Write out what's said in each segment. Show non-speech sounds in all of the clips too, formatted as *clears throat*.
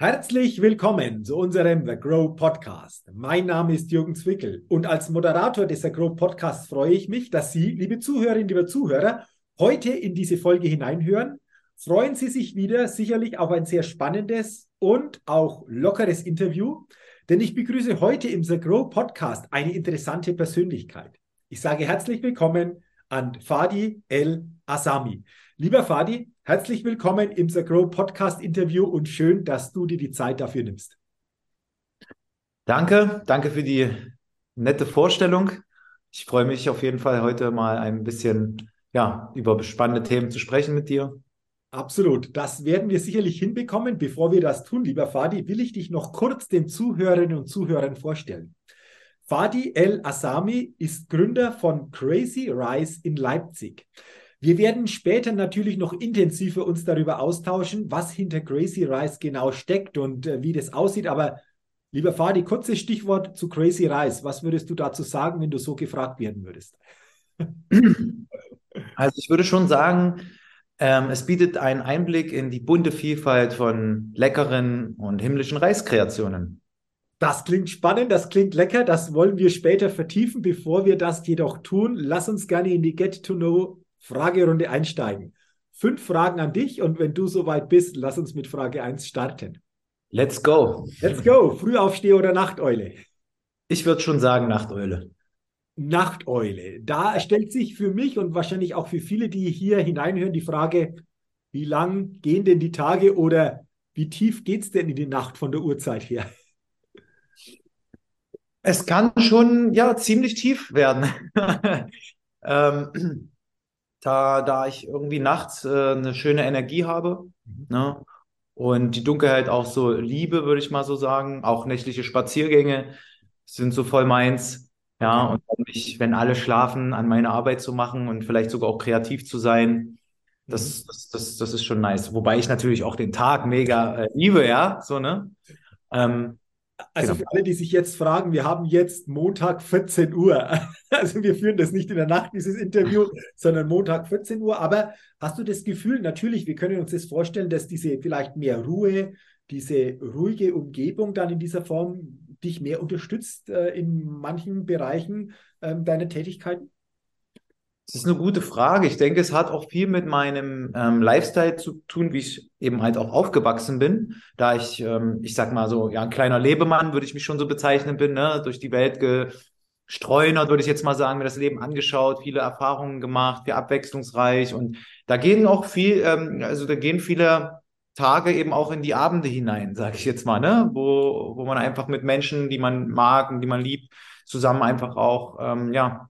Herzlich willkommen zu unserem The Grow Podcast. Mein Name ist Jürgen Zwickel und als Moderator des The Grow Podcasts freue ich mich, dass Sie, liebe Zuhörerinnen, liebe Zuhörer, heute in diese Folge hineinhören. Freuen Sie sich wieder sicherlich auf ein sehr spannendes und auch lockeres Interview, denn ich begrüße heute im The Grow Podcast eine interessante Persönlichkeit. Ich sage herzlich willkommen an Fadi El Asami. Lieber Fadi, herzlich willkommen im The Grow Podcast Interview und schön, dass du dir die Zeit dafür nimmst. Danke, danke für die nette Vorstellung. Ich freue mich auf jeden Fall heute mal ein bisschen ja, über spannende Themen zu sprechen mit dir. Absolut, das werden wir sicherlich hinbekommen. Bevor wir das tun, lieber Fadi, will ich dich noch kurz den Zuhörerinnen und Zuhörern vorstellen. Fadi El Asami ist Gründer von Crazy Rice in Leipzig. Wir werden später natürlich noch intensiver uns darüber austauschen, was hinter Crazy Rice genau steckt und äh, wie das aussieht. Aber lieber Fadi, kurzes Stichwort zu Crazy Rice. Was würdest du dazu sagen, wenn du so gefragt werden würdest? *laughs* Also ich würde schon sagen, ähm, es bietet einen Einblick in die bunte Vielfalt von leckeren und himmlischen Reiskreationen. Das klingt spannend, das klingt lecker, das wollen wir später vertiefen. Bevor wir das jedoch tun, lass uns gerne in die Get to Know Fragerunde einsteigen. Fünf Fragen an dich und wenn du soweit bist, lass uns mit Frage 1 starten. Let's go. Let's go. Frühaufsteher oder Nachteule? Ich würde schon sagen Nachteule. Nachteule. Da stellt sich für mich und wahrscheinlich auch für viele, die hier hineinhören, die Frage, wie lang gehen denn die Tage oder wie tief geht es denn in die Nacht von der Uhrzeit her? Es kann schon ja ziemlich tief werden. *laughs* ähm, da, da ich irgendwie nachts äh, eine schöne Energie habe mhm. ne? und die Dunkelheit auch so liebe, würde ich mal so sagen. Auch nächtliche Spaziergänge sind so voll meins. Ja, und mich, wenn alle schlafen, an meine Arbeit zu machen und vielleicht sogar auch kreativ zu sein, das, mhm. das, das, das ist schon nice. Wobei ich natürlich auch den Tag mega äh, liebe, ja, so, ne? Ähm, also genau. für alle, die sich jetzt fragen, wir haben jetzt Montag 14 Uhr. *laughs* Also wir führen das nicht in der Nacht, dieses Interview, *laughs* sondern Montag 14 Uhr. Aber hast du das Gefühl, natürlich, wir können uns das vorstellen, dass diese vielleicht mehr Ruhe, diese ruhige Umgebung dann in dieser Form dich mehr unterstützt äh, in manchen Bereichen äh, deiner Tätigkeiten? Das ist eine gute Frage. Ich denke, es hat auch viel mit meinem ähm, Lifestyle zu tun, wie ich eben halt auch aufgewachsen bin. Da ich, ähm, ich sag mal so, ja, ein kleiner Lebemann, würde ich mich schon so bezeichnen, bin, ne? durch die Welt gestreunert, würde ich jetzt mal sagen, mir das Leben angeschaut, viele Erfahrungen gemacht, viel abwechslungsreich. Und da gehen auch viel, ähm, also da gehen viele Tage eben auch in die Abende hinein, sage ich jetzt mal, ne? wo, wo man einfach mit Menschen, die man mag und die man liebt, zusammen einfach auch ähm, ja,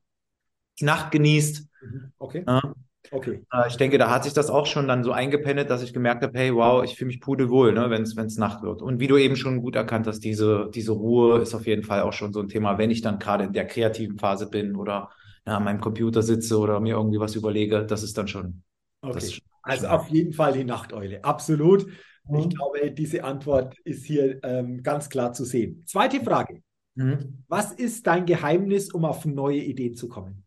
die Nacht genießt. Okay. Ja. Okay. Äh, ich denke, da hat sich das auch schon dann so eingependet, dass ich gemerkt habe, hey, wow, ich fühle mich pudelwohl, ne, wenn es Nacht wird. Und wie du eben schon gut erkannt hast, diese, diese Ruhe ist auf jeden Fall auch schon so ein Thema, wenn ich dann gerade in der kreativen Phase bin oder na, an meinem Computer sitze oder mir irgendwie was überlege, das ist dann schon. Okay. Ist also auf jeden Fall die Nachteule, absolut. Mhm. Ich glaube, diese Antwort ist hier ähm, ganz klar zu sehen. Zweite Frage. Mhm. Was ist dein Geheimnis, um auf neue Ideen zu kommen?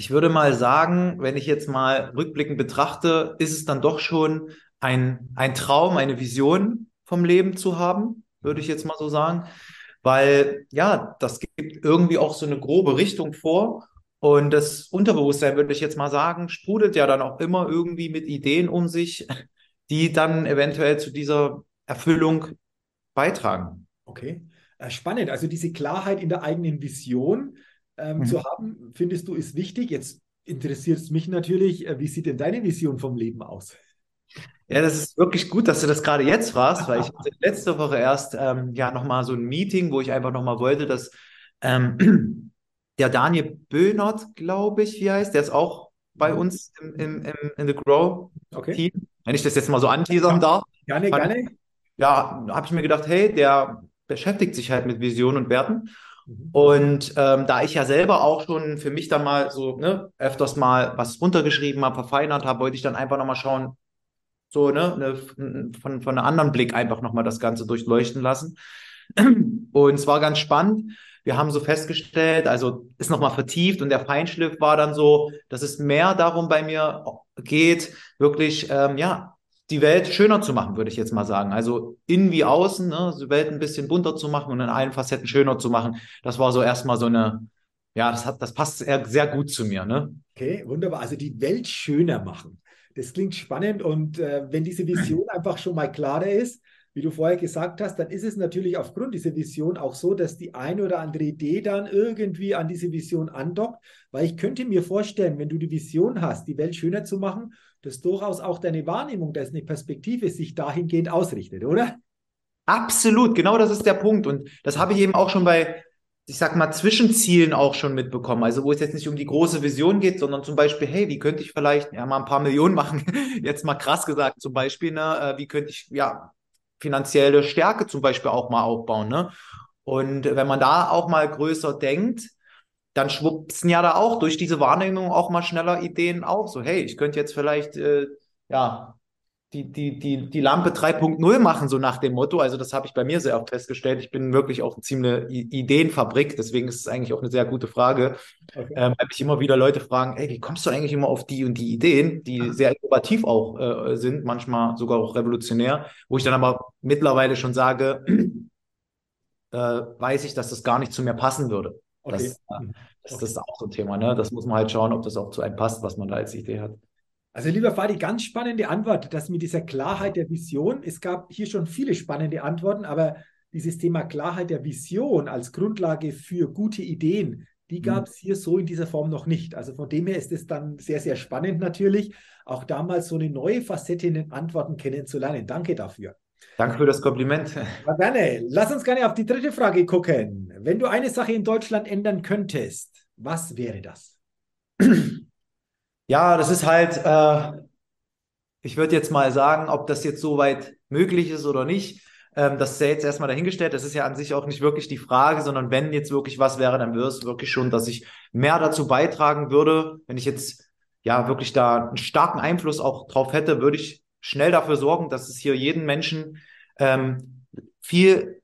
Ich würde mal sagen, wenn ich jetzt mal rückblickend betrachte, ist es dann doch schon ein, ein Traum, eine Vision vom Leben zu haben, würde ich jetzt mal so sagen. Weil ja, das gibt irgendwie auch so eine grobe Richtung vor. Und das Unterbewusstsein, würde ich jetzt mal sagen, sprudelt ja dann auch immer irgendwie mit Ideen um sich, die dann eventuell zu dieser Erfüllung beitragen. Okay, äh, spannend. Also diese Klarheit in der eigenen Vision ähm, mhm. zu haben, findest du, ist wichtig. Jetzt interessiert es mich natürlich, äh, wie sieht denn deine Vision vom Leben aus? Ja, das ist wirklich gut, dass du das gerade jetzt fragst, weil ich *laughs* hatte letzte Woche erst ähm, ja nochmal so ein Meeting, wo ich einfach nochmal wollte, dass ähm, *clears throat* der Daniel Böhnert, glaube ich, wie heißt, der ist auch bei mhm. uns im, im, im in The Grow okay. Team. Wenn ich das jetzt mal so anteasern darf. Gerne, gerne. Ja, habe ich mir gedacht, hey, der beschäftigt sich halt mit Visionen und Werten. Mhm. Und ähm, da ich ja selber auch schon für mich dann mal so ne, öfters mal was runtergeschrieben habe, verfeinert habe, wollte ich dann einfach nochmal schauen, so ne, ne, von, von einem anderen Blick einfach nochmal das Ganze durchleuchten lassen. Und es war ganz spannend. Wir haben so festgestellt, also ist nochmal vertieft und der Feinschliff war dann so, dass es mehr darum bei mir geht, wirklich, ähm, ja, die Welt schöner zu machen, würde ich jetzt mal sagen. Also innen wie außen, ne, die Welt ein bisschen bunter zu machen und in allen Facetten schöner zu machen. Das war so erstmal so eine, ja, das hat, das passt sehr, sehr gut zu mir, ne? Okay, wunderbar. Also die Welt schöner machen. Das klingt spannend und äh, wenn diese Vision *clears throat* einfach schon mal klarer ist, wie du vorher gesagt hast, dann ist es natürlich aufgrund dieser Vision auch so, dass die eine oder andere Idee dann irgendwie an diese Vision andockt, weil ich könnte mir vorstellen, wenn du die Vision hast, die Welt schöner zu machen, dass durchaus auch deine Wahrnehmung, dass eine Perspektive sich dahingehend ausrichtet, oder? Absolut, genau das ist der Punkt. Und das habe ich eben auch schon bei, ich sag mal, Zwischenzielen auch schon mitbekommen. Also wo es jetzt nicht um die große Vision geht, sondern zum Beispiel, hey, wie könnte ich vielleicht ja mal ein paar Millionen machen? *laughs* jetzt mal krass gesagt, zum Beispiel, ne, äh, wie könnte ich ja finanzielle Stärke zum Beispiel auch mal aufbauen. Ne? Und wenn man da auch mal größer denkt, dann schwuppsen ja da auch durch diese Wahrnehmung auch mal schneller Ideen auf. So, hey, ich könnte jetzt vielleicht, äh, ja, die, die, die, die Lampe 3.0 machen, so nach dem Motto. Also das habe ich bei mir sehr oft festgestellt. Ich bin wirklich auch eine ziemliche Ideenfabrik, deswegen ist es eigentlich auch eine sehr gute Frage, okay. ähm, weil mich immer wieder Leute fragen, ey, wie kommst du eigentlich immer auf die und die Ideen, die sehr innovativ auch äh, sind, manchmal sogar auch revolutionär, wo ich dann aber mittlerweile schon sage, *clears throat* äh, weiß ich, dass das gar nicht zu mir passen würde. Okay. Das, äh, mhm. das, das, ist auch so ein Thema, ne? Das muss man halt schauen, ob das auch zu einem passt, was man da als Idee hat. Also lieber Fadi, ganz spannende Antwort, dass mit dieser Klarheit der Vision, es gab hier schon viele spannende Antworten, aber dieses Thema Klarheit der Vision als Grundlage für gute Ideen, die gab es hier so in dieser Form noch nicht. Also von dem her ist es dann sehr, sehr spannend natürlich, auch damals so eine neue Facette in den Antworten kennenzulernen. Danke dafür. Danke für das Kompliment. Na gerne. Lass uns gerne auf die dritte Frage gucken. Wenn du eine Sache in Deutschland ändern könntest, was wäre das? *clears throat* Ja, das ist halt, äh, ich würde jetzt mal sagen, ob das jetzt soweit möglich ist oder nicht. Ähm, das ist ja jetzt erstmal dahingestellt. Das ist ja an sich auch nicht wirklich die Frage, sondern wenn jetzt wirklich was wäre, dann wäre es wirklich schon, dass ich mehr dazu beitragen würde. Wenn ich jetzt ja wirklich da einen starken Einfluss auch drauf hätte, würde ich schnell dafür sorgen, dass es hier jeden Menschen ähm, viel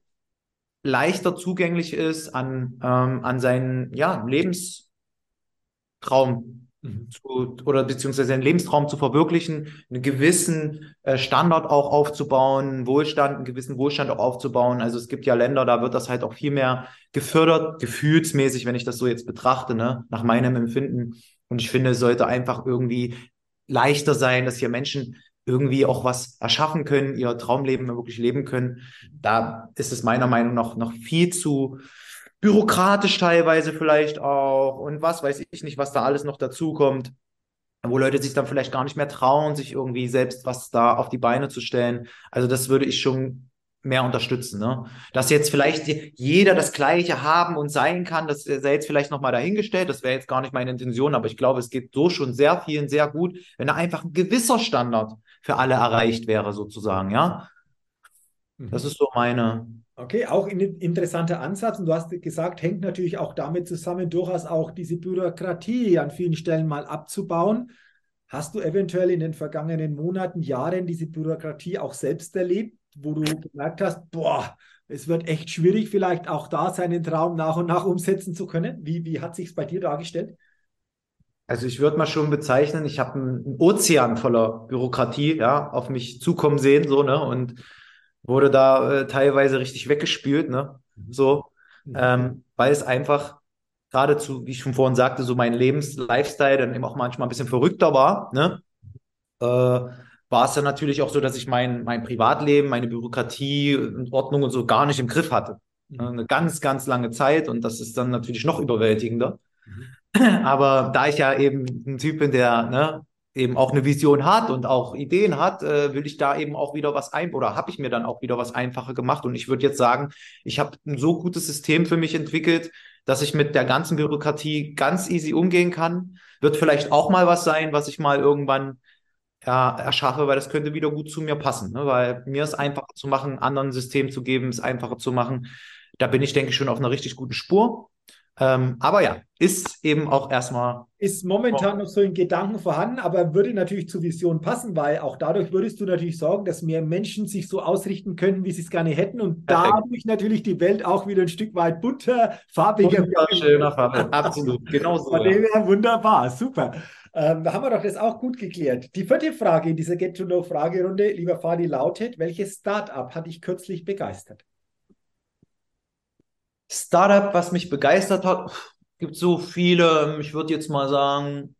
leichter zugänglich ist an, ähm, an seinen ja, Lebenstraum Mhm. zu, oder beziehungsweise einen Lebenstraum zu verwirklichen, einen gewissen äh, Standard auch aufzubauen, Wohlstand, einen gewissen Wohlstand auch aufzubauen. Also es gibt ja Länder, da wird das halt auch viel mehr gefördert, gefühlsmäßig, wenn ich das so jetzt betrachte, ne, nach meinem Empfinden. Und ich finde, es sollte einfach irgendwie leichter sein, dass hier Menschen irgendwie auch was erschaffen können, ihr Traumleben wirklich leben können. Da ist es meiner Meinung nach noch viel zu bürokratisch teilweise vielleicht auch und was weiß ich nicht, was da alles noch dazukommt, wo Leute sich dann vielleicht gar nicht mehr trauen, sich irgendwie selbst was da auf die Beine zu stellen. Also das würde ich schon mehr unterstützen. Ne? Dass jetzt vielleicht jeder das Gleiche haben und sein kann, das sei jetzt vielleicht nochmal dahingestellt, das wäre jetzt gar nicht meine Intention, aber ich glaube, es geht so schon sehr vielen sehr gut, wenn da einfach ein gewisser Standard für alle erreicht wäre, sozusagen, ja. Das mhm. ist so meine, Okay, auch ein interessanter Ansatz. Und du hast gesagt, hängt natürlich auch damit zusammen, durchaus auch diese Bürokratie an vielen Stellen mal abzubauen. Hast du eventuell in den vergangenen Monaten, Jahren diese Bürokratie auch selbst erlebt, wo du gemerkt hast, boah, es wird echt schwierig, vielleicht auch da seinen Traum nach und nach umsetzen zu können? Wie, wie hat sich es bei dir dargestellt? Also ich würde mal schon bezeichnen, ich habe einen Ozean voller Bürokratie ja, auf mich zukommen sehen, so, ne? Und wurde da äh, teilweise richtig weggespült, ne? Mhm. So, mhm. ähm, weil es einfach geradezu, wie ich schon vorhin sagte, so mein Lebens-Lifestyle dann eben auch manchmal ein bisschen verrückter war, ne? Äh, war es dann natürlich auch so, dass ich mein, mein Privatleben, meine Bürokratie und Ordnung und so gar nicht im Griff hatte. Mhm. Eine ganz, ganz lange Zeit und das ist dann natürlich noch überwältigender. Mhm. Aber da ich ja eben ein Typ bin, der ne, eben auch eine Vision hat und auch Ideen hat, äh, will ich da eben auch wieder was ein oder habe ich mir dann auch wieder was einfacher gemacht. Und ich würde jetzt sagen, ich habe ein so gutes System für mich entwickelt, dass ich mit der ganzen Bürokratie ganz easy umgehen kann. Wird vielleicht auch mal was sein, was ich mal irgendwann ja, erschaffe, weil das könnte wieder gut zu mir passen. Ne? Weil mir es einfacher zu machen, anderen System zu geben, es einfacher zu machen. Da bin ich, denke ich, schon auf einer richtig guten Spur. Ähm, aber ja, ist eben auch erstmal. Ist momentan noch so in Gedanken vorhanden, aber würde natürlich zur Vision passen, weil auch dadurch würdest du natürlich sorgen, dass mehr Menschen sich so ausrichten können, wie sie es gerne hätten und Perfekt. dadurch natürlich die Welt auch wieder ein Stück weit bunter, farbiger. Schöner Farbe, *laughs* absolut, genau so. Her wunderbar, super. Ähm, da haben wir doch das auch gut geklärt. Die vierte Frage in dieser Get-to-Know-Fragerunde, lieber Fadi, lautet: Welches Startup hat dich kürzlich begeistert? Startup, was mich begeistert hat, gibt so viele. Ich würde jetzt mal sagen,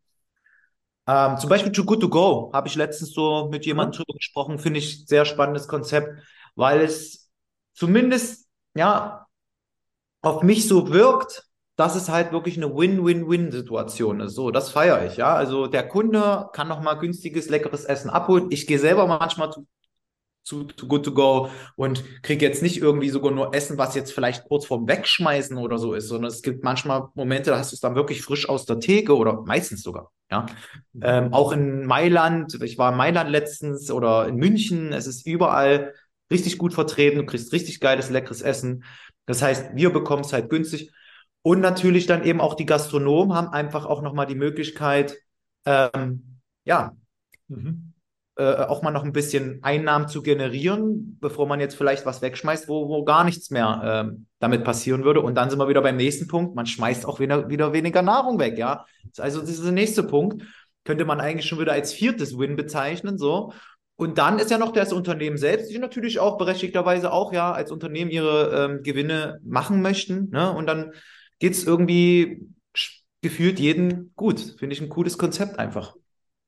ähm, zum Beispiel Too Good To Go habe ich letztens so mit jemandem mhm. drüber gesprochen. Finde ich sehr spannendes Konzept, weil es zumindest ja auf mich so wirkt, dass es halt wirklich eine Win-Win-Win-Situation ist. So, das feiere ich, ja. Also der Kunde kann noch mal günstiges, leckeres Essen abholen. Ich gehe selber manchmal zu, zu, zu Good to Go und kriege jetzt nicht irgendwie sogar nur Essen, was jetzt vielleicht kurz vorm Wegschmeißen oder so ist, sondern es gibt manchmal Momente, da hast du es dann wirklich frisch aus der Theke oder meistens sogar, ja. Ähm, auch in Mailand, ich war in Mailand letztens oder in München, es ist überall richtig gut vertreten, du kriegst richtig geiles, leckeres Essen. Das heißt, wir bekommen es halt günstig. Und natürlich dann eben auch die Gastronomen haben einfach auch nochmal die Möglichkeit, ähm, ja, mhm. Äh, auch mal noch ein bisschen Einnahmen zu generieren, bevor man jetzt vielleicht was wegschmeißt, wo, wo gar nichts mehr ähm, damit passieren würde. Und dann sind wir wieder beim nächsten Punkt. Man schmeißt auch wieder, wieder weniger Nahrung weg, ja. Also der nächste Punkt. Könnte man eigentlich schon wieder als viertes Win bezeichnen, so. Und dann ist ja noch das Unternehmen selbst, die natürlich auch berechtigterweise auch ja als Unternehmen ihre ähm, Gewinne machen möchten. Ne? Und dann geht es irgendwie gefühlt jeden gut. Finde ich ein cooles Konzept einfach.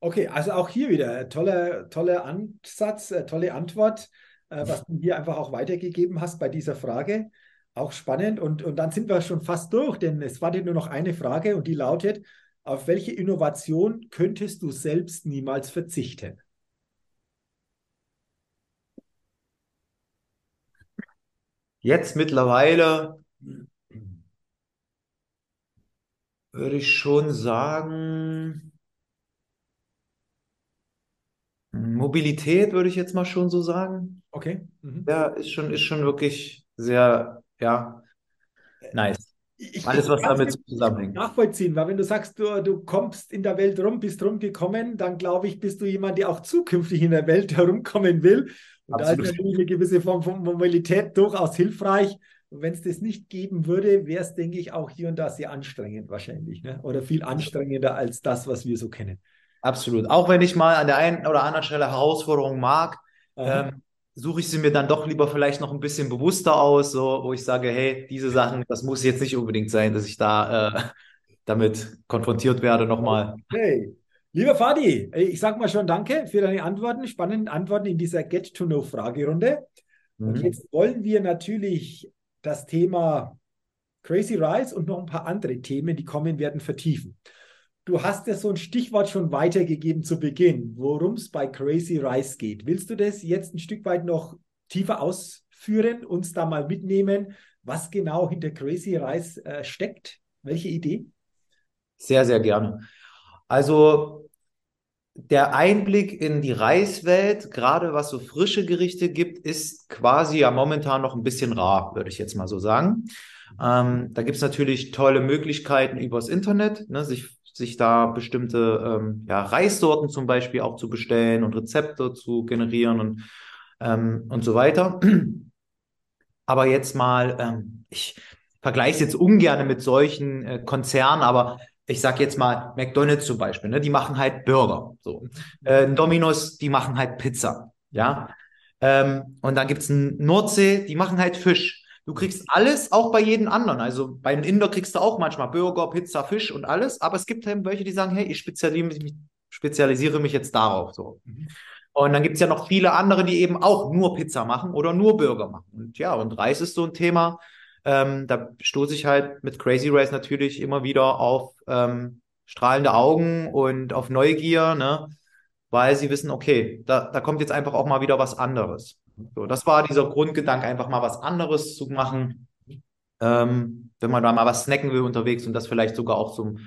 Okay, also auch hier wieder toller tolle Ansatz, äh, tolle Antwort, äh, was du hier einfach auch weitergegeben hast bei dieser Frage. Auch spannend. Und, und dann sind wir schon fast durch, denn es wartet nur noch eine Frage und die lautet, auf welche Innovation könntest du selbst niemals verzichten? Jetzt mittlerweile würde ich schon sagen, Mobilität würde ich jetzt mal schon so sagen. Okay. Mhm. Ja, ist schon, ist schon wirklich sehr, ja, nice. Ich, Alles, was damit zusammenhängt. Nachvollziehen, weil wenn du sagst, du, du kommst in der Welt rum, bist rumgekommen, dann glaube ich, bist du jemand, der auch zukünftig in der Welt *laughs* herumkommen will. Und Absolut. da ist natürlich eine gewisse Form von Mobilität durchaus hilfreich. Und wenn es das nicht geben würde, wäre es, denke ich, auch hier und da sehr anstrengend wahrscheinlich. Ne? Oder viel anstrengender als das, was wir so kennen. Absolut. Auch wenn ich mal an der einen oder anderen Stelle Herausforderungen mag, ähm, suche ich sie mir dann doch lieber vielleicht noch ein bisschen bewusster aus, so, wo ich sage, hey, diese Sachen, das muss jetzt nicht unbedingt sein, dass ich da äh, damit konfrontiert werde nochmal. Hey, Lieber Fadi, ich sage mal schon danke für deine Antworten, spannenden Antworten in dieser Get-to-Know-Fragerunde. Mhm. Und jetzt wollen wir natürlich das Thema Crazy Rise und noch ein paar andere Themen, die kommen werden, vertiefen. Du hast ja so ein Stichwort schon weitergegeben zu Beginn, worum es bei Crazy Rise geht. Willst du das jetzt ein Stück weit noch tiefer ausführen, uns da mal mitnehmen, was genau hinter Crazy Rise äh, steckt? Welche Idee? Sehr, sehr gerne. Also der Einblick in die Reiswelt, gerade was so frische Gerichte gibt, ist quasi ja momentan noch ein bisschen rar, würde ich jetzt mal so sagen. Ähm, da gibt es natürlich tolle Möglichkeiten übers Internet, ne, sich, sich da bestimmte ähm, ja, Reissorten zum Beispiel auch zu bestellen und Rezepte zu generieren und, ähm, und so weiter. *clears throat* Aber jetzt mal, ähm, ich vergleiche es jetzt ungern mit solchen äh, Konzernen, aber ich sag jetzt mal McDonald's zum Beispiel, ne, die machen halt Burger. So. Äh, Domino's, die machen halt Pizza. Ja. Ähm, und dann gibt's ein Nordsee, die machen halt Fisch. Du kriegst alles, auch bei jedem anderen. Also bei den Inder kriegst du auch manchmal Burger, Pizza, Fisch und alles. Aber es gibt halt welche, die sagen, hey, ich spezialisiere mich, spezialisiere mich jetzt darauf. So. Mhm. Und dann gibt's ja noch viele andere, die eben auch nur Pizza machen oder nur Burger machen. Und ja, und Reis ist so ein Thema ähm, da stoße ich halt mit Crazy Race natürlich immer wieder auf ähm, strahlende Augen und auf Neugier, ne? weil sie wissen, okay, da, da kommt jetzt einfach auch mal wieder was anderes. So, das war dieser Grundgedanke, einfach mal was anderes zu machen, ähm, wenn man da mal was snacken will unterwegs und das vielleicht sogar auch zum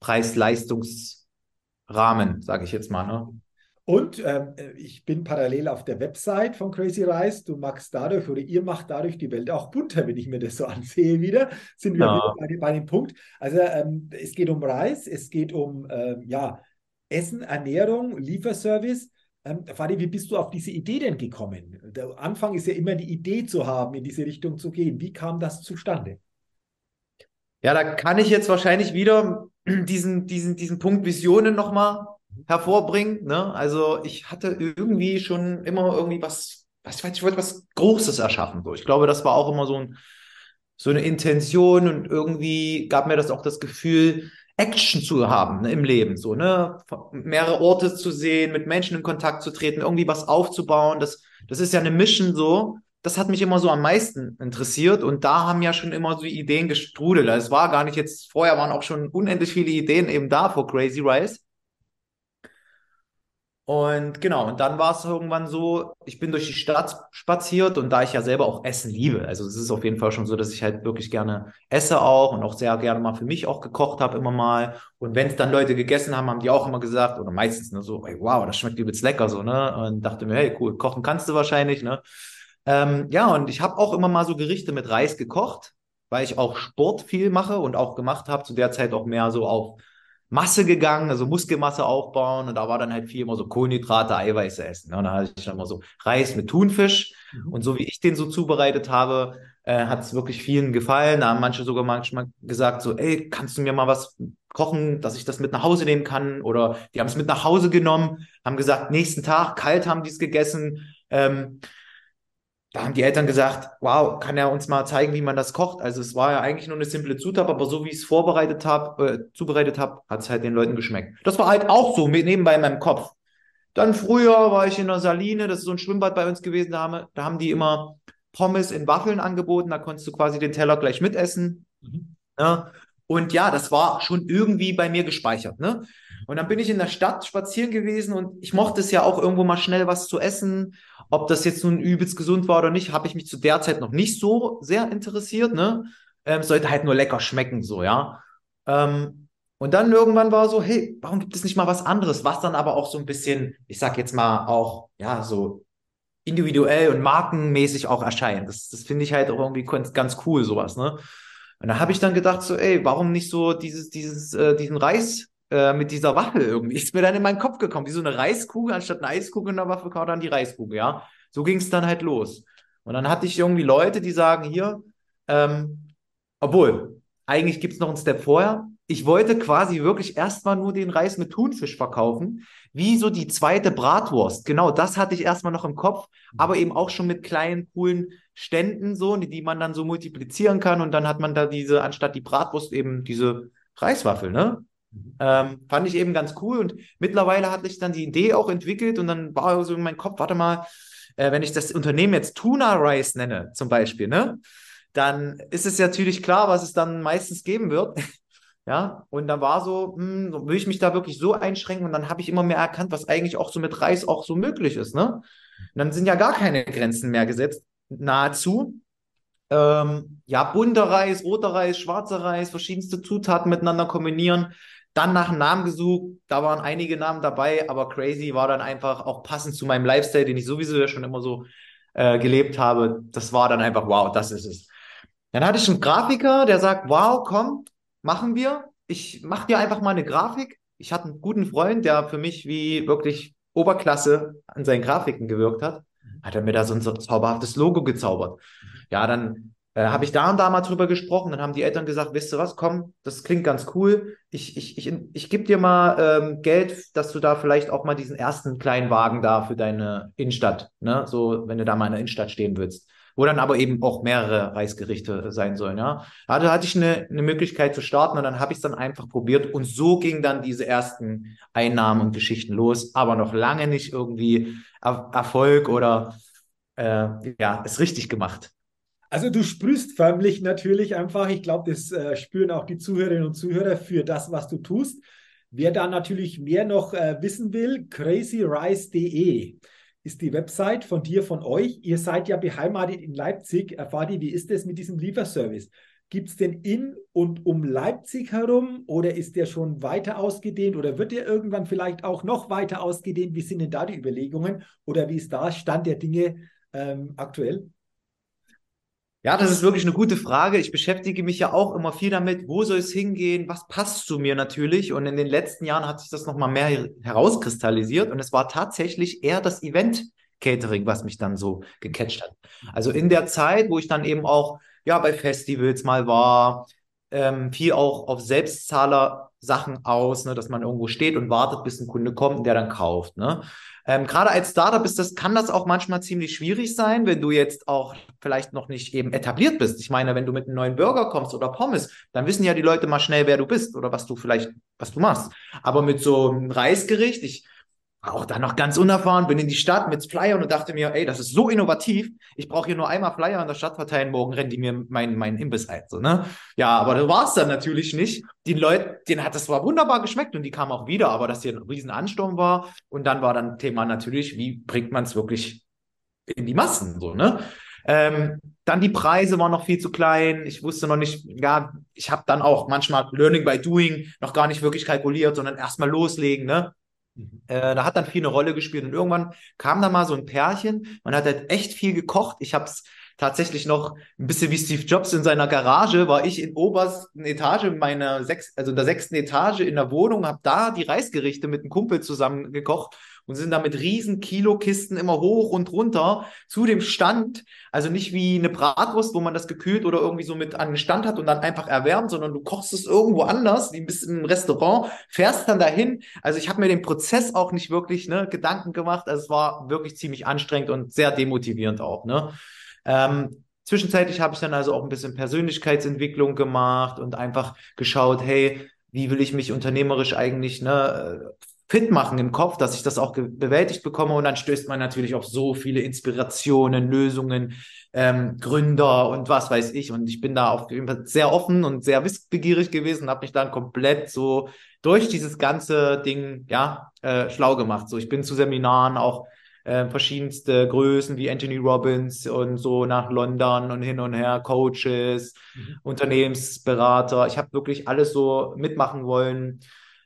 Preis-Leistungsrahmen, sage ich jetzt mal. Ne? Und äh, ich bin parallel auf der Website von Crazy Rice. Du machst dadurch oder ihr macht dadurch die Welt auch bunter, wenn ich mir das so *laughs* ansehe wieder. Sind wir ja. wieder bei, bei, dem Punkt. Also ähm, es geht um Reis, es geht um ähm, ja, Essen, Ernährung, Lieferservice. Ähm, Fadi, wie bist du auf diese Idee denn gekommen? Der Anfang ist ja immer die Idee zu haben, in diese Richtung zu gehen. Wie kam das zustande? Ja, da kann ich jetzt wahrscheinlich wieder diesen, diesen, diesen Punkt Visionen nochmal hervorbringen. Ne? Also ich hatte irgendwie schon immer irgendwie was, was ich weiß, ich wollte was Großes erschaffen. So. Ich glaube, das war auch immer so, ein, so eine Intention und irgendwie gab mir das auch das Gefühl, Action zu haben ne, im Leben, so, ne? Mehrere Orte zu sehen, mit Menschen in Kontakt zu treten, irgendwie was aufzubauen. Das, das ist ja eine Mission so. Das hat mich immer so am meisten interessiert und da haben ja schon immer so Ideen gestrudelt. Also es war gar nicht jetzt, vorher waren auch schon unendlich viele Ideen eben da vor Crazy Rise. Und genau, und dann war es irgendwann so, ich bin durch die Stadt spaziert und da ich ja selber auch Essen liebe, also es ist auf jeden Fall schon so, dass ich halt wirklich gerne esse auch und auch sehr gerne mal für mich auch gekocht habe immer mal. Und wenn es dann Leute gegessen haben, haben die auch immer gesagt, oder meistens ne, so, ey, wow, das schmeckt übelst lecker so, ne? Und dachte mir, hey, cool, kochen kannst du wahrscheinlich, ne? Ähm, ja, und ich habe auch immer mal so Gerichte mit Reis gekocht, weil ich auch Sport viel mache und auch gemacht habe, zu der Zeit auch mehr so auf Masse gegangen, also Muskelmasse aufbauen und da war dann halt viel immer so Kohlenhydrate, Eiweiße essen. Ne? Und da hatte ich dann immer so Reis mit Thunfisch mhm. und so wie ich den so zubereitet habe, äh, hat es wirklich vielen gefallen. Da haben manche sogar manchmal gesagt so, ey, kannst du mir mal was kochen, dass ich das mit nach Hause nehmen kann? Oder die haben es mit nach Hause genommen, haben gesagt, nächsten Tag kalt haben die es gegessen. Ähm, da haben die Eltern gesagt, wow, kann er uns mal zeigen, wie man das kocht? Also es war ja eigentlich nur eine simple Zutat, aber so wie ich es vorbereitet habe, äh, zubereitet habe, hat es halt den Leuten geschmeckt. Das war halt auch so mit nebenbei in meinem Kopf. Dann früher war ich in der Saline, das ist so ein Schwimmbad bei uns gewesen, da haben, da haben die immer Pommes in Waffeln angeboten, da konntest du quasi den Teller gleich mitessen. Mhm. Ja. Ne? Und ja, das war schon irgendwie bei mir gespeichert. Ne? Und dann bin ich in der Stadt spazieren gewesen und ich mochte es ja auch irgendwo mal schnell was zu essen. Ob das jetzt nun übelst gesund war oder nicht, habe ich mich zu der Zeit noch nicht so sehr interessiert. Ne? Ähm, sollte halt nur lecker schmecken, so, ja. Ähm, und dann irgendwann war so, hey, warum gibt es nicht mal was anderes, was dann aber auch so ein bisschen, ich sag jetzt mal auch, ja, so individuell und markenmäßig auch erscheint. Das, das finde ich halt auch irgendwie ganz cool, sowas, ne? Und da habe ich dann gedacht, so, ey, warum nicht so dieses, dieses, äh, diesen Reis äh, mit dieser Waffel irgendwie. Ist mir dann in meinen Kopf gekommen, wie so eine Reiskugel, anstatt eine Eiskugel in der Waffe kam dann die Reiskugel, ja. So ging es dann halt los. Und dann hatte ich irgendwie Leute, die sagen, hier, ähm, obwohl, eigentlich gibt es noch einen Step vorher. Ich wollte quasi wirklich erstmal nur den Reis mit Thunfisch verkaufen, wie so die zweite Bratwurst. Genau, das hatte ich erstmal noch im Kopf, aber eben auch schon mit kleinen, coolen Ständen so, die man dann so multiplizieren kann und dann hat man da diese, anstatt die Bratwurst eben diese Reiswaffel, ne? Ähm, fand ich eben ganz cool und mittlerweile hatte ich dann die Idee auch entwickelt und dann war so in meinem Kopf, warte mal, äh, wenn ich das Unternehmen jetzt Tuna Rice nenne, zum Beispiel, ne, dann ist es natürlich klar, was es dann meistens geben wird. *laughs* ja, und dann war so, hm, will ich mich da wirklich so einschränken und dann habe ich immer mehr erkannt, was eigentlich auch so mit Reis auch so möglich ist, ne? Und dann sind ja gar keine Grenzen mehr gesetzt, nahezu. Ähm, ja, bunter Reis, roter Reis, schwarzer Reis, verschiedenste Zutaten miteinander kombinieren. Dann nach einem Namen gesucht, da waren einige Namen dabei, aber Crazy war dann einfach auch passend zu meinem Lifestyle, den ich sowieso ja schon immer so äh, gelebt habe. Das war dann einfach, wow, das ist es. Dann hatte ich einen Grafiker, der sagt, wow, komm, machen wir. Ich mache dir einfach mal eine Grafik. Ich hatte einen guten Freund, der für mich wie wirklich Oberklasse an seinen Grafiken gewirkt hat. Hat er mir da so ein zauberhaftes Logo gezaubert. Ja, dann äh, habe ich da und da mal drüber gesprochen, dann haben die Eltern gesagt, wisst ihr was, komm, das klingt ganz cool. Ich, ich, ich, ich gebe dir mal ähm, Geld, dass du da vielleicht auch mal diesen ersten kleinen Wagen da für deine Innenstadt, ne, so, wenn du da mal in der Innenstadt stehen willst. Wo dann aber eben auch mehrere Reisgerichte sein sollen, ja. Da hatte ich eine, eine Möglichkeit zu starten und dann habe ich es dann einfach probiert und so ging dann diese ersten Einnahmen und Geschichten los, aber noch lange nicht irgendwie er Erfolg oder äh, ja, es richtig gemacht. Also du sprühst förmlich natürlich einfach. Ich glaube, das äh, spüren auch die Zuhörerinnen und Zuhörer für das, was du tust. Wer da natürlich mehr noch äh, wissen will, crazyrice.de ist die Website von dir, von euch. Ihr seid ja beheimatet in Leipzig. Fadi, wie ist es mit diesem Lieferservice? Gibt es den in und um Leipzig herum oder ist der schon weiter ausgedehnt oder wird der irgendwann vielleicht auch noch weiter ausgedehnt? Wie sind denn da die Überlegungen oder wie ist da Stand der Dinge ähm, aktuell? Ja, das ist wirklich eine gute Frage. Ich beschäftige mich ja auch immer viel damit, wo soll es hingehen, was passt zu mir natürlich. Und in den letzten Jahren hat sich das nochmal mehr herauskristallisiert und es war tatsächlich eher das Event Catering, was mich dann so gecatcht hat. Also in der Zeit, wo ich dann eben auch ja bei Festivals mal war, ähm, viel auch auf Selbstzahler-Sachen aus, ne, dass man irgendwo steht und wartet, bis ein Kunde kommt und der dann kauft. Ne? Ähm, Gerade als Startup ist das, kann das auch manchmal ziemlich schwierig sein, wenn du jetzt auch vielleicht noch nicht eben etabliert bist. Ich meine, wenn du mit einem neuen Burger kommst oder Pommes, dann wissen ja die Leute mal schnell, wer du bist oder was du vielleicht, was du machst. Aber mit so einem Reisgericht, ich auch da noch ganz unerfahren, bin in die Stadt mit Flyern und dachte mir, ey, das ist so innovativ. Ich brauche hier nur einmal Flyer in der Stadt verteilen, morgen rennen die mir meinen mein Imbiss ein. So, ne? Ja, aber das war es dann natürlich nicht. Die Leute, denen hat das zwar wunderbar geschmeckt und die kamen auch wieder, aber dass hier ein riesen Ansturm war. Und dann war dann Thema natürlich, wie bringt man es wirklich in die Massen, so, ne? Ähm, dann die Preise waren noch viel zu klein. Ich wusste noch nicht, ja, ich habe dann auch manchmal Learning by Doing noch gar nicht wirklich kalkuliert, sondern erstmal loslegen, ne? Mhm. Äh, da hat dann viel eine Rolle gespielt und irgendwann kam da mal so ein Pärchen. Man hat halt echt viel gekocht. Ich habe es tatsächlich noch ein bisschen wie Steve Jobs in seiner Garage, war ich in obersten Etage meiner sechs, also in der sechsten Etage in der Wohnung, habe da die Reisgerichte mit einem Kumpel zusammen gekocht und sind da mit riesen Kilokisten immer hoch und runter zu dem Stand. Also nicht wie eine Bratwurst, wo man das gekühlt oder irgendwie so mit an den Stand hat und dann einfach erwärmt, sondern du kochst es irgendwo anders, wie ein bisschen im Restaurant, fährst dann dahin. Also ich habe mir den Prozess auch nicht wirklich ne, Gedanken gemacht. Also es war wirklich ziemlich anstrengend und sehr demotivierend auch. Ne? Ähm, Zwischenzeitlich habe ich dann also auch ein bisschen Persönlichkeitsentwicklung gemacht und einfach geschaut, hey, wie will ich mich unternehmerisch eigentlich ne, fit machen im Kopf, dass ich das auch bewältigt bekomme. Und dann stößt man natürlich auf so viele Inspirationen, Lösungen, ähm, Gründer und was weiß ich. Und ich bin da auch sehr offen und sehr wissbegierig gewesen und habe mich dann komplett so durch dieses ganze Ding ja äh, schlau gemacht. So, ich bin zu Seminaren auch äh, verschiedenste Größen wie Anthony Robbins und so nach London und hin und her, Coaches, mhm. Unternehmensberater. Ich habe wirklich alles so mitmachen wollen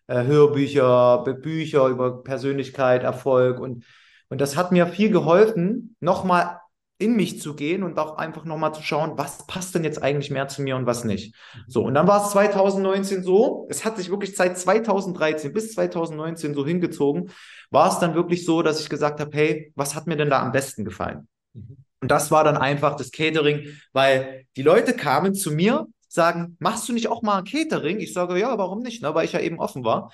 äh, Hörbücher, Bücher über Persönlichkeit, Erfolg und, und das hat mir viel geholfen, nochmal in mich zu gehen und auch einfach nochmal zu schauen, was passt denn jetzt eigentlich mehr zu mir und was nicht. So, und dann war es 2019 so, es hat sich wirklich seit 2013 bis 2019 so hingezogen, war es dann wirklich so, dass ich gesagt habe, hey, was hat mir denn da am besten gefallen? Mhm. Und das war dann einfach das Catering, weil die Leute kamen zu mir sagen, machst du nicht auch mal Catering? Ich sage, ja, warum nicht, ne? weil ich ja eben offen war.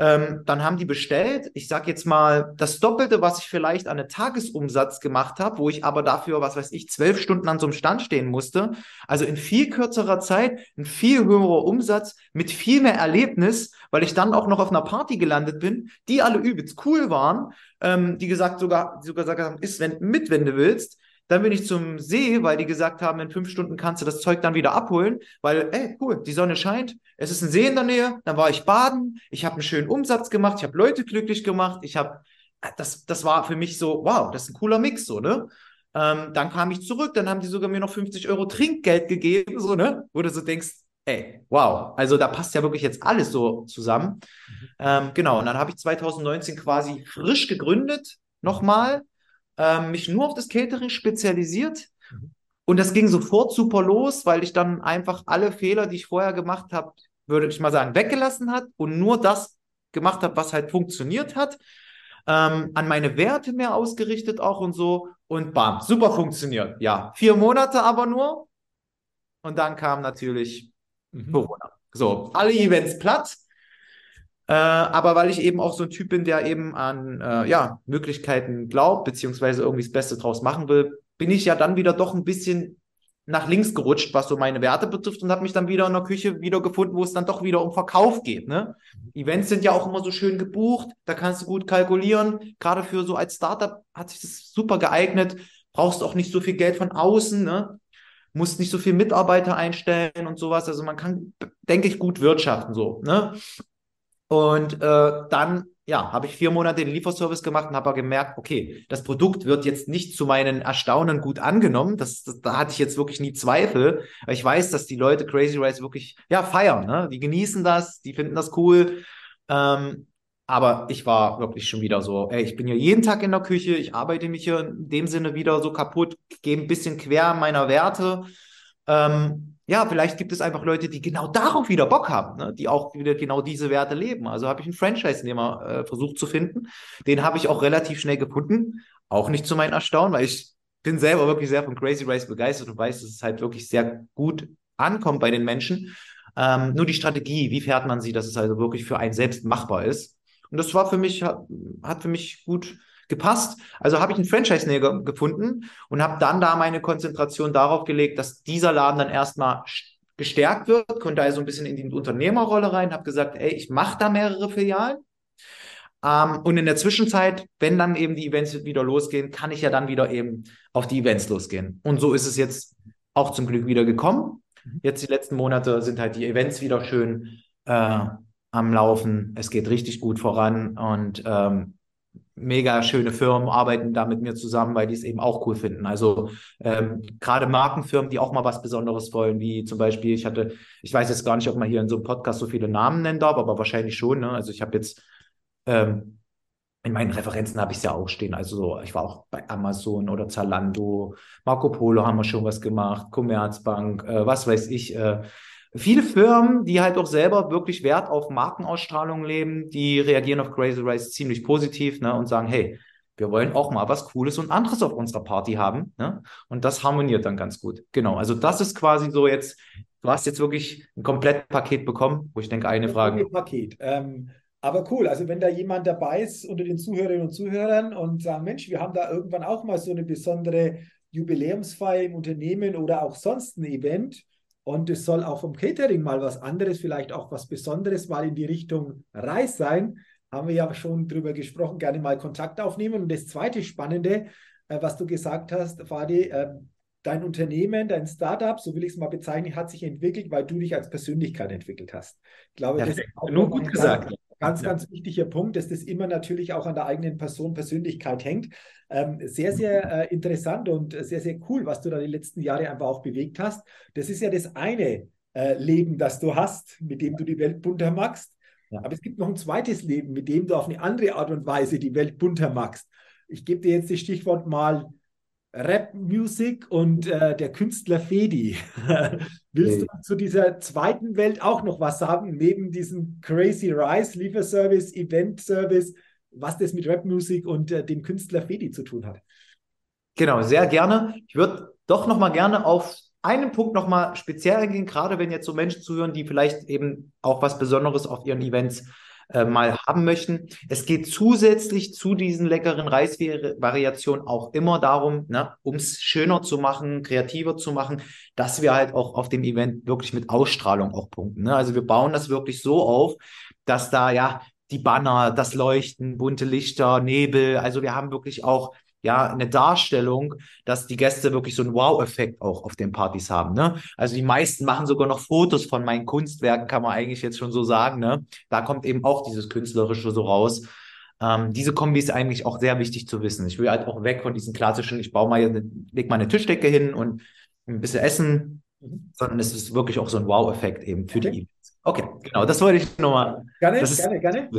Ähm, dann haben die bestellt, ich sage jetzt mal, das Doppelte, was ich vielleicht an einem Tagesumsatz gemacht habe, wo ich aber dafür, was weiß ich, zwölf Stunden an so einem Stand stehen musste. Also in viel kürzerer Zeit ein viel höherer Umsatz mit viel mehr Erlebnis, weil ich dann auch noch auf einer Party gelandet bin, die alle übelst cool waren, ähm, die gesagt sogar, sogar gesagt haben, ist wenn, mit, wenn du willst. Dann bin ich zum See, weil die gesagt haben, in fünf Stunden kannst du das Zeug dann wieder abholen, weil, ey, cool, die Sonne scheint, es ist ein See in der Nähe, dann war ich baden, ich habe einen schönen Umsatz gemacht, ich habe Leute glücklich gemacht, ich habe, das, das war für mich so, wow, das ist ein cooler Mix, so, ne? Ähm, dann kam ich zurück, dann haben die sogar mir noch 50 Euro Trinkgeld gegeben, so, ne? Wo du so denkst, ey, wow, also da passt ja wirklich jetzt alles so zusammen. Mhm. Ähm, genau, und dann habe ich 2019 quasi frisch gegründet, nochmal, ähm, mich nur auf das Catering spezialisiert. Mhm. Und das ging sofort super los, weil ich dann einfach alle Fehler, die ich vorher gemacht habe, würde ich mal sagen, weggelassen hat und nur das gemacht habe, was halt funktioniert hat. Ähm, an meine Werte mehr ausgerichtet auch und so. Und bam, super funktioniert. Ja, vier Monate aber nur. Und dann kam natürlich mhm. Corona. So, alle Events platt. Äh, aber weil ich eben auch so ein Typ bin, der eben an äh, ja, Möglichkeiten glaubt, beziehungsweise irgendwie das Beste draus machen will, bin ich ja dann wieder doch ein bisschen nach links gerutscht, was so meine Werte betrifft und habe mich dann wieder in der Küche wieder gefunden, wo es dann doch wieder um Verkauf geht. Ne? Events sind ja auch immer so schön gebucht, da kannst du gut kalkulieren. Gerade für so als Startup hat sich das super geeignet. Brauchst auch nicht so viel Geld von außen, ne? musst nicht so viel Mitarbeiter einstellen und sowas. Also man kann, denke ich, gut wirtschaften so. Ne? Und äh, dann, ja, habe ich vier Monate den Lieferservice gemacht und habe gemerkt, okay, das Produkt wird jetzt nicht zu meinen Erstaunen gut angenommen. Das, das, da hatte ich jetzt wirklich nie Zweifel. Ich weiß, dass die Leute Crazy Rice wirklich, ja, feiern. Ne? Die genießen das, die finden das cool. Ähm, aber ich war wirklich schon wieder so, ey, ich bin ja jeden Tag in der Küche, ich arbeite mich hier in dem Sinne wieder so kaputt, gehe ein bisschen quer meiner Werte. Ähm, ja, vielleicht gibt es einfach Leute, die genau darauf wieder Bock haben, ne? die auch wieder genau diese Werte leben. Also habe ich einen Franchise-Nehmer äh, versucht zu finden. Den habe ich auch relativ schnell gefunden. Auch nicht zu meinem Erstaunen, weil ich bin selber wirklich sehr von Crazy Race begeistert und weiß, dass es halt wirklich sehr gut ankommt bei den Menschen. Ähm, nur die Strategie, wie fährt man sie, dass es also wirklich für einen selbst machbar ist. Und das war für mich, hat, hat für mich gut gepasst. Also habe ich einen Franchise-Nehmer gefunden und habe dann da meine Konzentration darauf gelegt, dass dieser Laden dann erstmal gestärkt wird, konnte also ein bisschen in die Unternehmerrolle rein, habe gesagt, ey, ich mache da mehrere Filialen. Ähm, und in der Zwischenzeit, wenn dann eben die Events wieder losgehen, kann ich ja dann wieder eben auf die Events losgehen. Und so ist es jetzt auch zum Glück wieder gekommen. Mhm. Jetzt die letzten Monate sind halt die Events wieder schön äh, am Laufen. Es geht richtig gut voran und ähm, mega schöne Firmen arbeiten da mit mir zusammen, weil die es eben auch cool finden. Also ähm, gerade Markenfirmen, die auch mal was Besonderes wollen, wie zum Beispiel, ich hatte, ich weiß jetzt gar nicht, ob man hier in so einem Podcast so viele Namen nennen darf, aber wahrscheinlich schon. Ne? Also ich habe jetzt ähm, in meinen Referenzen habe ich es ja auch stehen. Also so, ich war auch bei Amazon oder Zalando, Marco Polo haben wir schon was gemacht, Commerzbank, äh, was weiß ich. Äh, viele Firmen, die halt auch selber wirklich Wert auf Markenausstrahlung leben, die reagieren auf Crazy Rise ziemlich positiv ne, und sagen, hey, wir wollen auch mal was Cooles und anderes auf unserer Party haben. Ne? Und das harmoniert dann ganz gut. Genau, also das ist quasi so jetzt, du hast jetzt wirklich ein Komplettpaket bekommen, wo ich denke, eine Frage. Paket. Ähm, aber cool, also wenn da jemand dabei ist unter den Zuhörerinnen und Zuhörern und sagt, Mensch, wir haben da irgendwann auch mal so eine besondere Jubiläumsfeier im Unternehmen oder auch sonst ein Event und es soll auch vom Catering mal was anderes, vielleicht auch was Besonderes mal in die Richtung Reis sein, haben wir ja schon drüber gesprochen, gerne mal Kontakt aufnehmen. Und das zweite Spannende, äh, was du gesagt hast, Fadi, äh, dein Unternehmen, dein Startup, so will ich es mal bezeichnen, hat sich entwickelt, weil du dich als Persönlichkeit entwickelt hast. Ich glaube, ja, das ist auch nur gut gesagt. Ganz, ganz wichtiger Punkt, dass das immer natürlich auch an der eigenen Person, Persönlichkeit hängt. Ähm, sehr, sehr äh, interessant und sehr, sehr cool, was du da die letzten Jahre einfach auch bewegt hast. Das ist ja das eine äh, Leben, das du hast, mit dem du die Welt bunter machst. Ja. Aber es gibt noch ein zweites Leben, mit dem du auf eine andere Art und Weise die Welt bunter machst. Ich gebe dir jetzt das Stichwort mal Rap-Music und äh, der Künstler Fedi. *laughs* Willst du zu dieser zweiten Welt auch noch was sagen, neben diesem Crazy Rise Lieferservice, Event Service, was das mit Rap-Musik und äh, dem Künstler Fedi zu tun hat? Genau, sehr gerne. Ich würde doch noch mal gerne auf einen Punkt noch mal speziell eingehen, gerade wenn jetzt so Menschen zuhören, die vielleicht eben auch was Besonderes auf ihren Events äh, mal haben möchten. Es geht zusätzlich zu diesen leckeren Reisvariationen auch immer darum, ne, um es schöner zu machen, kreativer zu machen, dass wir halt auch auf dem Event wirklich mit Ausstrahlung auch punkten. Ne? Also wir bauen das wirklich so auf, dass da ja die Banner, das Leuchten, bunte Lichter, Nebel, also wir haben wirklich auch ja, eine Darstellung, dass die Gäste wirklich so einen Wow-Effekt auch auf den Partys haben. Ne? Also die meisten machen sogar noch Fotos von meinen Kunstwerken, kann man eigentlich jetzt schon so sagen. Ne? Da kommt eben auch dieses Künstlerische so raus. Ähm, diese Kombi ist eigentlich auch sehr wichtig zu wissen. Ich will halt auch weg von diesen klassischen, ich baue mal, leg mal eine Tischdecke hin und ein bisschen Essen, mhm. sondern es ist wirklich auch so ein Wow-Effekt eben für okay. die. Okay, genau, das wollte ich nochmal. Gerne, gerne, gerne.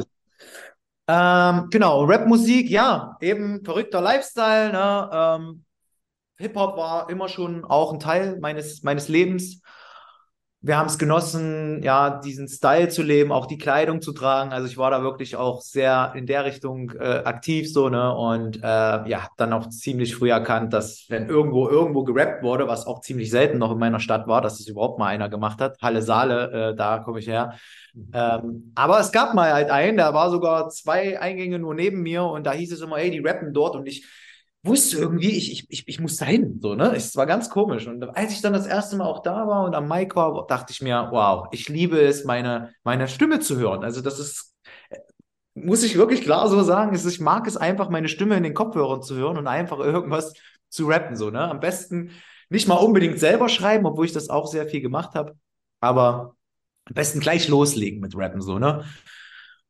Ähm, genau, Rapmusik, ja, eben verrückter Lifestyle. Ne? Ähm, Hip-Hop war immer schon auch ein Teil meines, meines Lebens. Wir haben es genossen, ja, diesen Style zu leben, auch die Kleidung zu tragen. Also ich war da wirklich auch sehr in der Richtung äh, aktiv so, ne? Und äh, ja, dann auch ziemlich früh erkannt, dass wenn irgendwo irgendwo gerappt wurde, was auch ziemlich selten noch in meiner Stadt war, dass es überhaupt mal einer gemacht hat. Halle Saale, äh, da komme ich her. Ähm, aber es gab mal halt einen, der war sogar zwei Eingänge nur neben mir und da hieß es immer, hey, die rappen dort und ich wusste irgendwie, ich, ich, ich, ich muss da hin, so, ne? Es war ganz komisch. Und als ich dann das erste Mal auch da war und am Mic war, dachte ich mir, wow, ich liebe es, meine, meine Stimme zu hören. Also das ist, muss ich wirklich klar so sagen, ich mag es einfach, meine Stimme in den Kopfhörern zu hören und einfach irgendwas zu rappen, so, ne? Am besten nicht mal unbedingt selber schreiben, obwohl ich das auch sehr viel gemacht habe, aber am besten gleich loslegen mit Rappen, so, ne?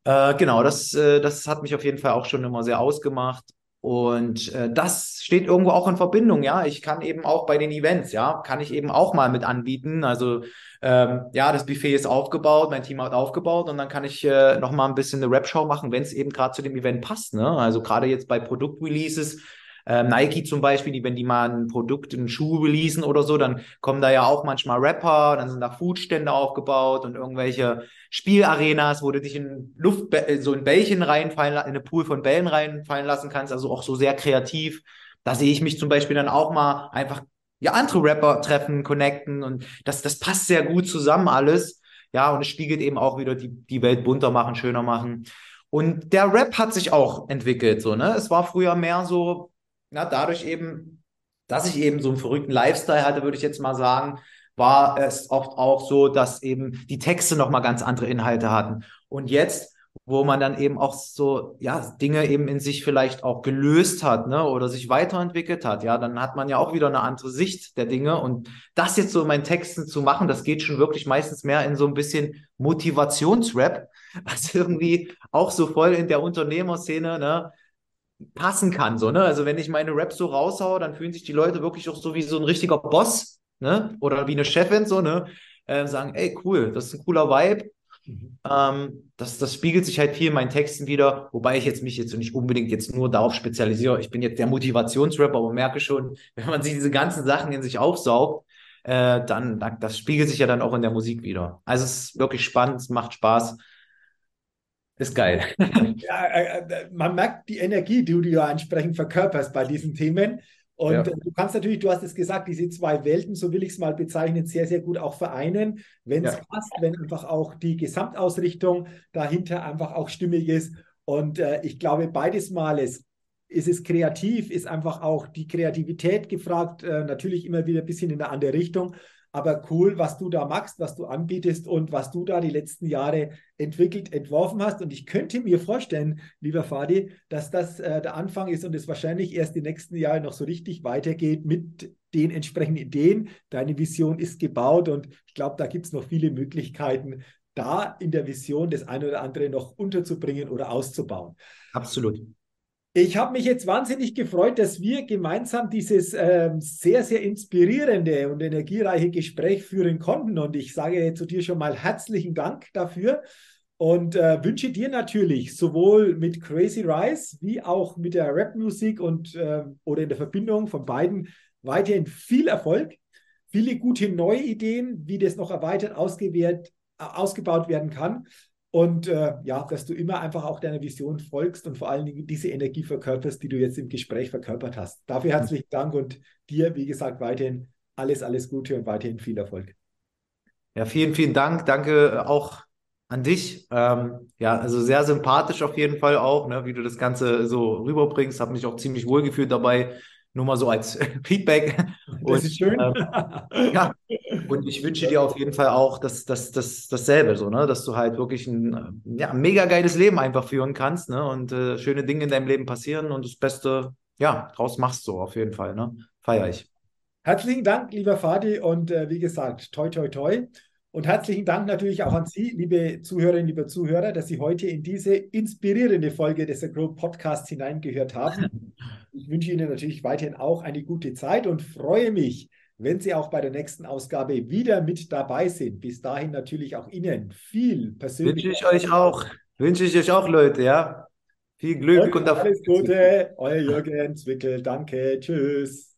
Äh, genau, das, äh, das hat mich auf jeden Fall auch schon immer sehr ausgemacht. Und äh, das steht irgendwo auch in Verbindung, ja. Ich kann eben auch bei den Events, ja, kann ich eben auch mal mit anbieten. Also ähm, ja, das Buffet ist aufgebaut, mein Team hat aufgebaut und dann kann ich äh, noch mal ein bisschen eine Rap-Show machen, wenn es eben gerade zu dem Event passt. Ne? Also gerade jetzt bei Produktreleases äh, Nike zum Beispiel, die, wenn die mal ein Produkt, einen Schuh releasen oder so, dann kommen da ja auch manchmal Rapper, dann sind da Foodstände aufgebaut und irgendwelche Spielarenas, wo du dich in Luft, äh, so in Bällchen reinfallen, in eine Pool von Bällen reinfallen lassen kannst, also auch so sehr kreativ. Da sehe ich mich zum Beispiel dann auch mal einfach ja andere Rapper treffen, connecten und das, das passt sehr gut zusammen alles. Ja, und es spiegelt eben auch wieder die, die Welt bunter machen, schöner machen. Und der Rap hat sich auch entwickelt, so, ne? Es war früher mehr so, na, dadurch eben, dass ich eben so einen verrückten Lifestyle hatte, würde ich jetzt mal sagen, war es oft auch so, dass eben die Texte nochmal ganz andere Inhalte hatten. Und jetzt, wo man dann eben auch so, ja, Dinge eben in sich vielleicht auch gelöst hat, ne, oder sich weiterentwickelt hat, ja, dann hat man ja auch wieder eine andere Sicht der Dinge. Und das jetzt so in meinen Texten zu machen, das geht schon wirklich meistens mehr in so ein bisschen Motivationsrap, *laughs* was irgendwie auch so voll in der Unternehmerszene, ne, passen kann, so, ne? Also wenn ich meine Raps so raushaue, dann fühlen sich die Leute wirklich auch so wie so ein richtiger Boss, ne? Oder wie eine Chefin, so, ne? Äh, sagen, ey, cool, das ist ein cooler Vibe. Mhm. Ähm, das, das spiegelt sich halt viel in meinen Texten wieder, wobei ich jetzt mich jetzt nicht unbedingt jetzt nur darauf spezialisiere. Ich bin jetzt der Motivationsrapper, aber merke schon, *laughs* wenn man sich diese ganzen Sachen in sich aufsaugt, äh, dann, das spiegelt sich ja dann auch in der Musik wieder. Also es ist wirklich spannend, es macht Spaß. Ist geil. *laughs* ja, äh, äh, man merkt die Energie, die du ja entsprechend verkörperst bei diesen Themen. Und ja. du kannst natürlich, du hast es gesagt, diese zwei Welten, so will ich es mal bezeichnen, sehr, sehr gut auch vereinen, wenn es ja. passt, wenn einfach auch die Gesamtausrichtung dahinter einfach auch stimmig ist. Und äh, ich glaube, beides Mal ist, ist es kreativ, ist einfach auch die Kreativität gefragt, äh, natürlich immer wieder ein bisschen in eine andere Richtung. Aber cool, was du da machst, was du anbietest und was du da die letzten Jahre entwickelt, entworfen hast. Und ich könnte mir vorstellen, lieber Fadi, dass das äh, der Anfang ist und es wahrscheinlich erst die nächsten Jahre noch so richtig weitergeht mit den entsprechenden Ideen. Deine Vision ist gebaut und ich glaube, da gibt es noch viele Möglichkeiten, da in der Vision das eine oder andere noch unterzubringen oder auszubauen. Absolut. Ich habe mich jetzt wahnsinnig gefreut, dass wir gemeinsam dieses ähm, sehr, sehr inspirierende und energiereiche Gespräch führen konnten. Und ich sage zu dir schon mal herzlichen Dank dafür und äh, wünsche dir natürlich sowohl mit Crazy Rise wie auch mit der Rap-Musik und äh, oder in der Verbindung von beiden weiterhin viel Erfolg, viele gute neue Ideen, wie das noch erweitert ausgewählt, ausgebaut werden kann. Und äh, ja, dass du immer einfach auch deiner Vision folgst und vor allen Dingen diese Energie verkörperst, die du jetzt im Gespräch verkörpert hast. Dafür mhm. herzlichen Dank und dir, wie gesagt, weiterhin alles, alles Gute und weiterhin viel Erfolg. Ja, vielen, vielen Dank. Danke auch an dich. Ähm, ja, also sehr sympathisch auf jeden Fall auch, ne, wie du das Ganze so rüberbringst. Habe mich auch ziemlich wohl gefühlt dabei. Nur mal so als *laughs* Feedback. Das und, ist schön. Ähm, *laughs* ja, und ich wünsche dir auf jeden Fall auch das, das, das, dasselbe, so, ne? dass du halt wirklich ein ja, mega geiles Leben einfach führen kannst ne? und äh, schöne Dinge in deinem Leben passieren und das Beste ja, draus machst du auf jeden Fall. Ne? Feier ich. Herzlichen Dank, lieber Fadi, und äh, wie gesagt, toi, toi, toi. Und herzlichen Dank natürlich auch an Sie, liebe Zuhörerinnen, liebe Zuhörer, dass Sie heute in diese inspirierende Folge des Agro Podcasts hineingehört haben. *laughs* Ich wünsche Ihnen natürlich weiterhin auch eine gute Zeit und freue mich, wenn Sie auch bei der nächsten Ausgabe wieder mit dabei sind. Bis dahin natürlich auch Ihnen viel persönlich. Wünsche ich euch auch. Wünsche ich euch auch, Leute, ja. Viel Glück und, und alles Gute. Euer Jürgen Zwickel. Danke. Tschüss.